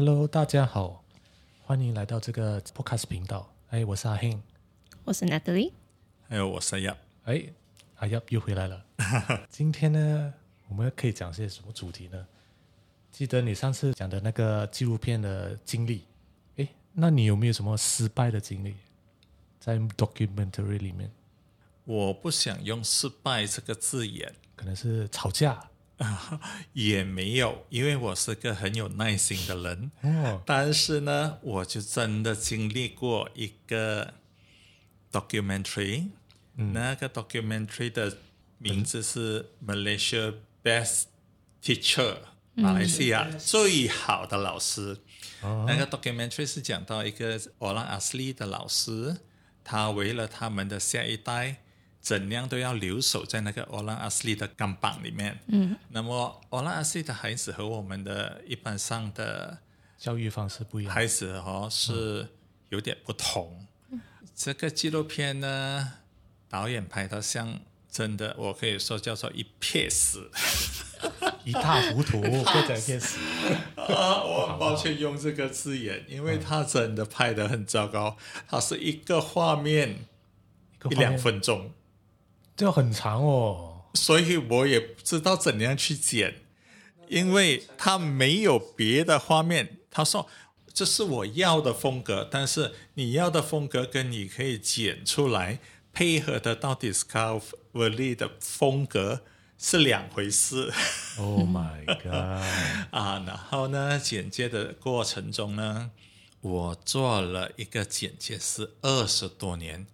Hello，大家好，欢迎来到这个 Podcast 频道。哎，我是阿庆，我是 Natalie，还有我是阿叶。哎，阿叶又回来了。今天呢，我们可以讲些什么主题呢？记得你上次讲的那个纪录片的经历，哎，那你有没有什么失败的经历在 documentary 里面？我不想用“失败”这个字眼，可能是吵架。啊，也没有，因为我是个很有耐心的人。哦，但是呢，我就真的经历过一个 documentary，嗯，那个 documentary 的名字是 Malaysia Best Teacher，嗯，马来西亚最好的老师。嗯，那个 documentary 是讲到一个 Orang Asli 的老师，他为了他们的下一代。怎样都要留守在那个 Orang Asli 的钢板里面。嗯，那么 Orang Asli 的孩子和我们的一般上的教育方式不一样，孩子哦是有点不同。嗯、这个纪录片呢，导演拍到像真的，我可以说叫做一撇屎，一塌糊涂，或者一撇屎。啊，我很抱歉用这个字眼，因为他真的拍得很糟糕。他是一个画面，一两分钟。就很长哦，所以我也不知道怎样去剪，因为他没有别的画面。他说这是我要的风格，但是你要的风格跟你可以剪出来配合得到 Discovery 的风格是两回事。Oh my god！啊，然后呢，剪接的过程中呢，我做了一个剪接师二十多年。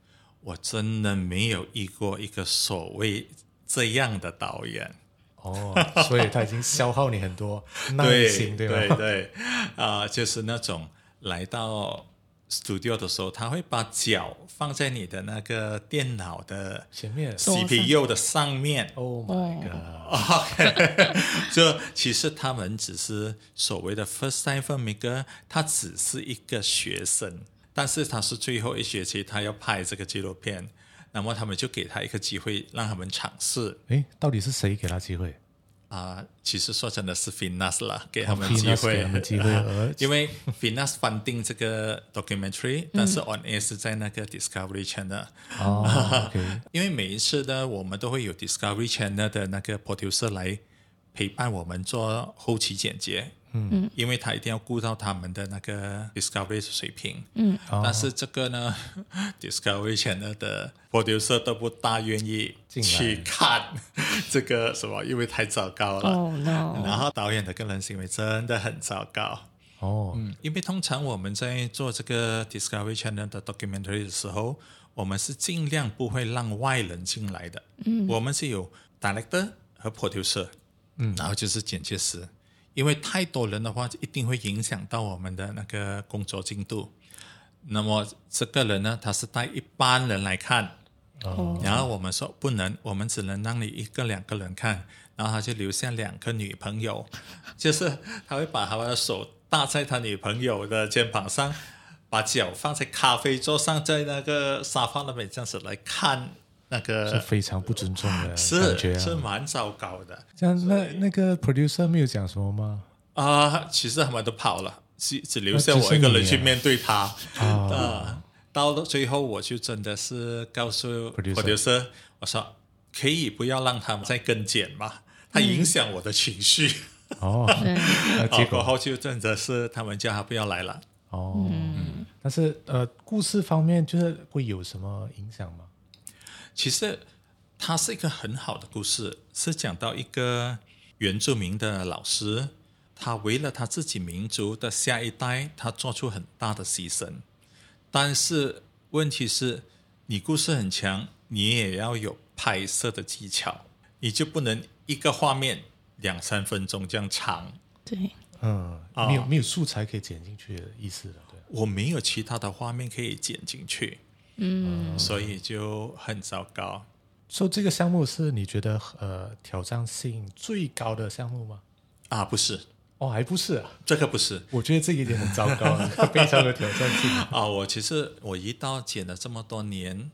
我真的没有遇过一个所谓这样的导演哦，所以他已经消耗你很多 耐心，对对吧？对对，啊、呃，就是那种来到 studio 的时候，他会把脚放在你的那个电脑的前面，CPU 的上面。Oh my god！就其实他们只是所谓的 first time filmmaker，他只是一个学生。但是他是最后一学期，他要拍这个纪录片，那么他们就给他一个机会，让他们尝试。诶，到底是谁给他机会？啊、呃，其实说真的是 Finas 啦，给他们机会，哦、机会、呃。因为 Finas funding 这个 documentary，但是 on air 是在那个 Discovery Channel。哦。因为每一次呢，我们都会有 Discovery Channel 的那个 producer 来陪伴我们做后期剪接。嗯，因为他一定要顾到他们的那个 Discovery 水平。嗯，但是这个呢、哦、，Discovery Channel 的 producer 都不大愿意去看这个什么，因为太糟糕了。Oh, no. 然后导演的个人行为真的很糟糕。哦，嗯，因为通常我们在做这个 Discovery Channel 的 documentary 的时候，我们是尽量不会让外人进来的。嗯，我们是有 director 和 producer，嗯，然后就是剪接师。因为太多人的话，就一定会影响到我们的那个工作进度。那么这个人呢，他是带一般人来看，哦，然后我们说不能，我们只能让你一个两个人看，然后他就留下两个女朋友，就是他会把他的手搭在他女朋友的肩膀上，把脚放在咖啡桌上，在那个沙发那边这样子来看。那个是非常不尊重的感觉，是是蛮糟糕的。这样，那那个 producer 没有讲什么吗？啊、呃，其实他们都跑了，只只留下我一个人去面对他。啊，呃、到了最后，我就真的是告诉 producer, producer 我说可以不要让他们再跟剪嘛，他影响我的情绪。哦，结果后就真的是他们叫他不要来了。哦，嗯、但是呃，故事方面就是会有什么影响吗？其实，它是一个很好的故事，是讲到一个原住民的老师，他为了他自己民族的下一代，他做出很大的牺牲。但是问题是，你故事很强，你也要有拍摄的技巧，你就不能一个画面两三分钟这样长。对，嗯，没有没有素材可以剪进去的意思了。对，我没有其他的画面可以剪进去。嗯，所以就很糟糕。说、so, 这个项目是你觉得呃挑战性最高的项目吗？啊，不是，哦，还不是啊，这个不是。我觉得这一点很糟糕，非常有挑战性啊。我其实我一到剪了这么多年，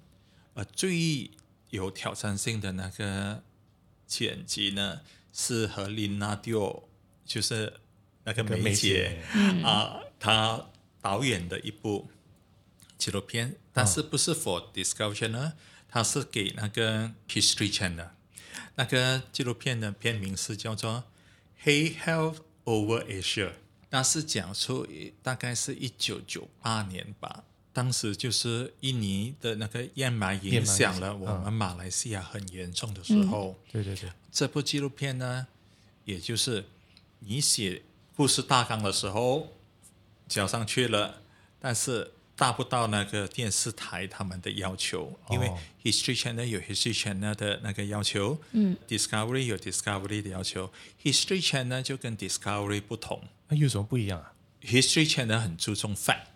呃，最有挑战性的那个剪辑呢，是和琳娜丢就是。那个梅姐啊，他导演的一部纪录片，但是不是 for Discovery Channel，他是给那个 History Channel。那个纪录片的片名是叫做《Hey Health Over Asia》，那是讲述大概是一九九八年吧。当时就是印尼的那个燕霾影响了我们马来西亚很严重的时候。嗯、对对对，这部纪录片呢，也就是你写故事大纲的时候交上去了，但是达不到那个电视台他们的要求，哦、因为 History Channel 有 History Channel 的那个要求，嗯，Discovery 有 Discovery 的要求，History Channel 就跟 Discovery 不同。那有什么不一样啊？History Channel 很注重 fact。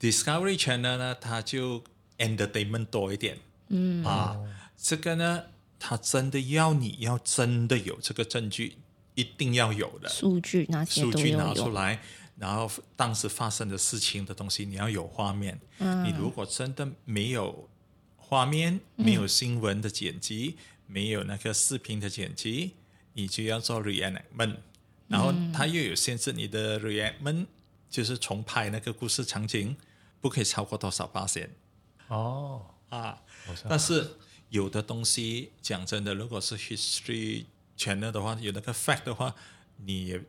Discovery Channel 呢，它就 entertainment 多一点，嗯啊，这个呢，它真的要你要真的有这个证据，一定要有的数据，那些数据拿出来，然后当时发生的事情的东西，你要有画面。嗯，你如果真的没有画面，没有新闻的剪辑，嗯、没有那个视频的剪辑，你就要做 reenactment，然后它又有限制，你的 reenactment 就是重拍那个故事场景。不可以超过多少八仙哦啊！但是有的东西讲真的，如果是 history channel 的话，有那个 fact 的话，你也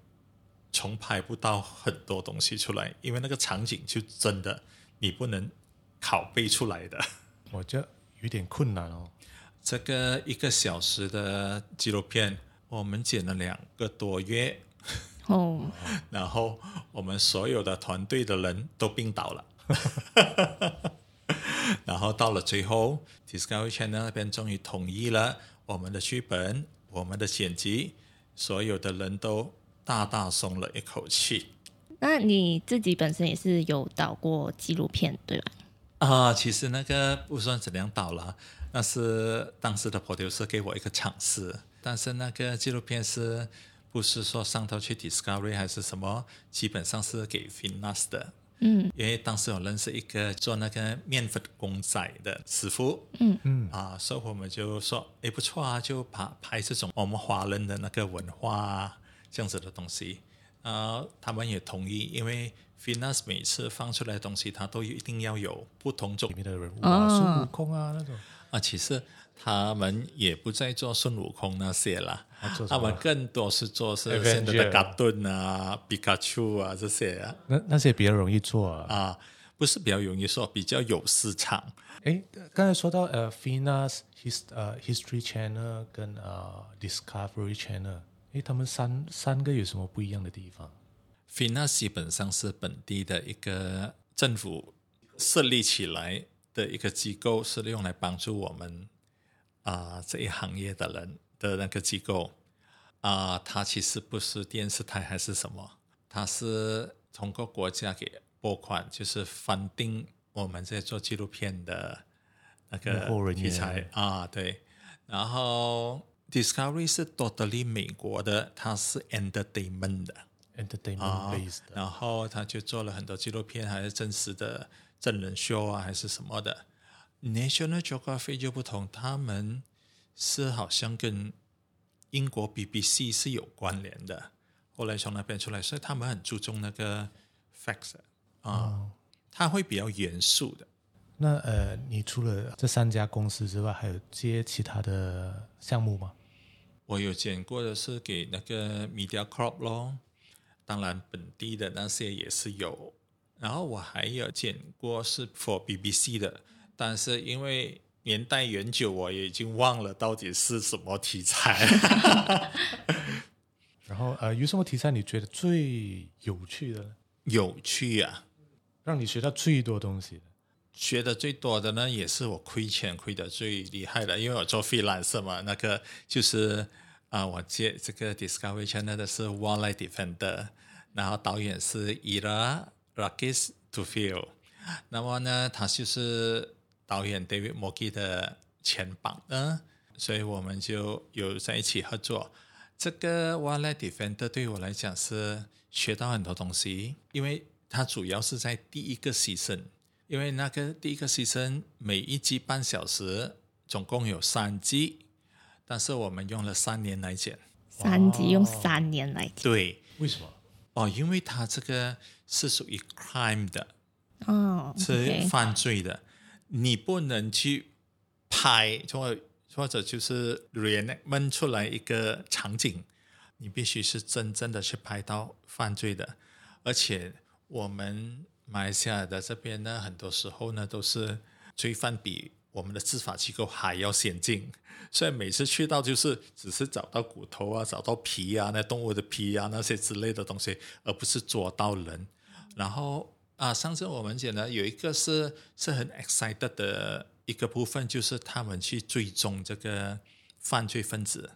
重拍不到很多东西出来，因为那个场景就真的你不能拷贝出来的。我觉得有点困难哦。这个一个小时的纪录片，我们剪了两个多月哦，然后我们所有的团队的人都病倒了。然后到了最后，Discovery Channel 那边终于同意了我们的剧本，我们的剪辑，所有的人都大大松了一口气。那你自己本身也是有导过纪录片，对吧？啊，其实那个不算怎样导了，那是当时的 producer 给我一个尝试。但是那个纪录片是不是说上头去 Discovery 还是什么，基本上是给 Finas 的。嗯，因为当时我认识一个做那个面粉公仔的师傅，嗯嗯啊，所以我们就说，哎，不错啊，就拍拍这种我们华人的那个文化啊，这样子的东西，啊，他们也同意，因为 Finas 每次放出来的东西，他都一定要有不同种。里面的人物啊，孙悟空啊那种。啊，其实。他们也不再做孙悟空那些了，他们更多是做是现在的卡顿啊、皮卡丘啊这些啊。那那些比较容易做啊，啊，不是比较容易做，比较有市场。哎，刚才说到呃，Finas His 呃 History Channel 跟呃 Discovery Channel，哎，他们三三个有什么不一样的地方？Finas 基本上是本地的一个政府设立起来的一个机构，是用来帮助我们。啊、呃，这一行业的人的那个机构啊，它、呃、其实不是电视台还是什么，它是通过国家给拨款，就是翻定我们在做纪录片的那个题材啊，对。然后 Discovery 是 totally 美国的，它是 entertainment 的，entertainment based。然后他就做了很多纪录片，还是真实的真人秀啊，还是什么的。National Geographic 就不同，他们是好像跟英国 BBC 是有关联的。后来从那边出来，所以他们很注重那个 facts 啊，哦、他会比较严肃的。那呃，你除了这三家公司之外，还有接其他的项目吗？我有剪过的是给那个 MediaCorp 咯，当然本地的那些也是有。然后我还有剪过是 for BBC 的。但是因为年代远久，我也已经忘了到底是什么题材。然后呃，有什么题材你觉得最有趣的呢？有趣啊，让你学到最多东西的。学的最多的呢，也是我亏钱亏的最厉害的，因为我做 freelance 嘛，那个就是啊、我接这个 Discovery Channel 的是 Wildlife Defender，然后导演是 Ira Rakis Tufil，那么呢，他就是。导演 David Mogi 的前榜呢，所以我们就有在一起合作。这个 Wildlife Defender 对我来讲是学到很多东西，因为它主要是在第一个 season，因为那个第一个 season 每一集半小时，总共有三集，但是我们用了三年来剪。三集用三年来剪？对，为什么？哦，因为它这个是属于 crime 的，哦，是犯罪的，你不能去拍或或者就是 reenactment 出来一个场景，你必须是真正的去拍到犯罪的，而且我们马来西亚的这边呢，很多时候呢都是罪犯比我们的执法机构还要先进。所以每次去到就是只是找到骨头啊，找到皮啊，那动物的皮啊那些之类的东西，而不是捉到人。然后啊，上次我们讲的有一个是是很 excited 的一个部分，就是他们去追踪这个犯罪分子，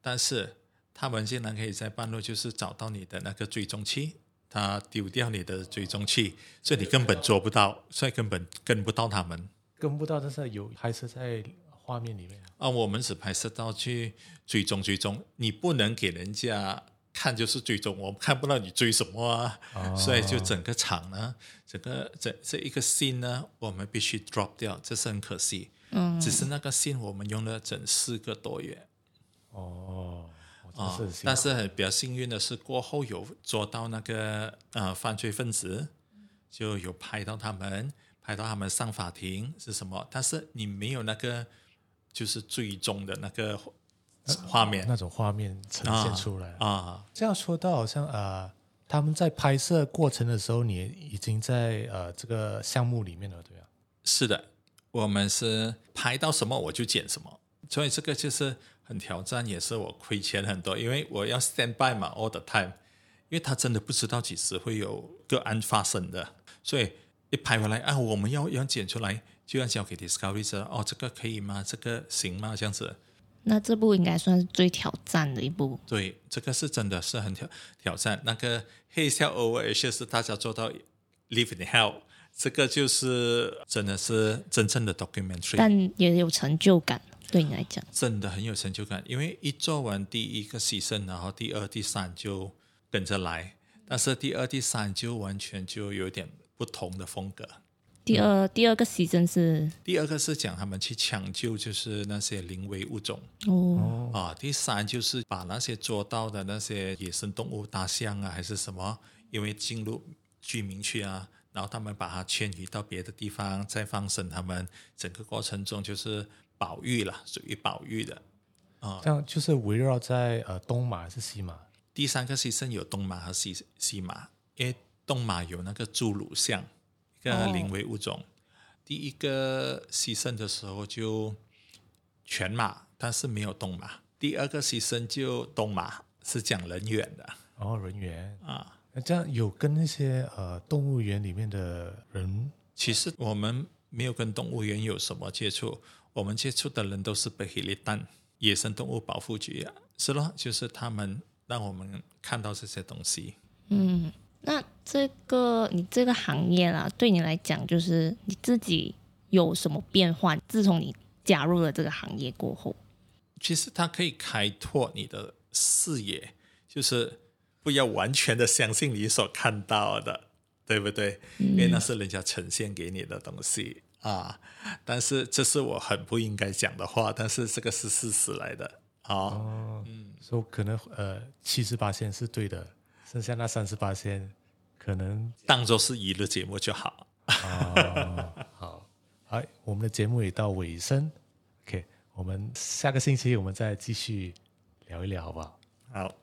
但是他们竟然可以在半路就是找到你的那个追踪器，他丢掉你的追踪器，所以你根本做不到，所以根本跟不到他们，跟不到，但是有还是在。画面里面啊，我们只拍摄到去追踪追踪，你不能给人家看就是追踪，我们看不到你追什么啊，哦、所以就整个场呢，整个这这一个 scene 呢，我们必须 drop 掉，这是很可惜。嗯，只是那个 scene 我们用了整四个多月。哦，啊，但是很比较幸运的是，过后有捉到那个呃犯罪分子，就有拍到他们，拍到他们上法庭是什么，但是你没有那个。就是最终的那个画面，那种画面呈现出来啊，啊。这样说到好像呃，他们在拍摄过程的时候，你已经在呃这个项目里面了，对吧？是的，我们是拍到什么我就剪什么，所以这个就是很挑战，也是我亏钱很多，因为我要 stand by 嘛，all the time，因为他真的不知道几时会有个案发生的，所以一拍回来啊，我们要要剪出来。就要交给 Discovery 说哦，这个可以吗？这个行吗？这样子。那这部应该算是最挑战的一部。对，这个是真的是很挑挑战。那个黑笑 Over Asia 是大家做到 Live in Hell，这个就是真的是真正的 documentary，但也有成就感，对你来讲。真的很有成就感，因为一做完第一个 season，然后第二、第三就跟着来，但是第二、第三就完全就有点不同的风格。第二第二个 season 是第二个是讲他们去抢救，就是那些濒危物种哦啊。第三就是把那些捉到的那些野生动物，大象啊还是什么，因为进入居民区啊，然后他们把它迁移到别的地方再放生，他们整个过程中就是保育了，属于宝玉的啊。这样就是围绕在呃东马还是西马？第三个 season 有东马和西西马，因为东马有那个侏儒象。一个濒危物种，哦、第一个牺牲的时候就全马，但是没有东马。第二个牺牲就东马，是讲人猿的。哦，人猿啊，那这样有跟那些呃动物园里面的人，其实我们没有跟动物园有什么接触，我们接触的人都是北黑利丹野生动物保护局啊，是咯，就是他们让我们看到这些东西。嗯。那这个你这个行业啦，对你来讲，就是你自己有什么变化？自从你加入了这个行业过后，其实它可以开拓你的视野，就是不要完全的相信你所看到的，对不对？嗯、因为那是人家呈现给你的东西啊。但是这是我很不应该讲的话，但是这个是事实来的啊。哦、嗯，所以可能呃，七十八线是对的。剩下那三十八线，可能当做是娱乐节目就好。哦、好，好，我们的节目也到尾声。OK，我们下个星期我们再继续聊一聊，好不好？好。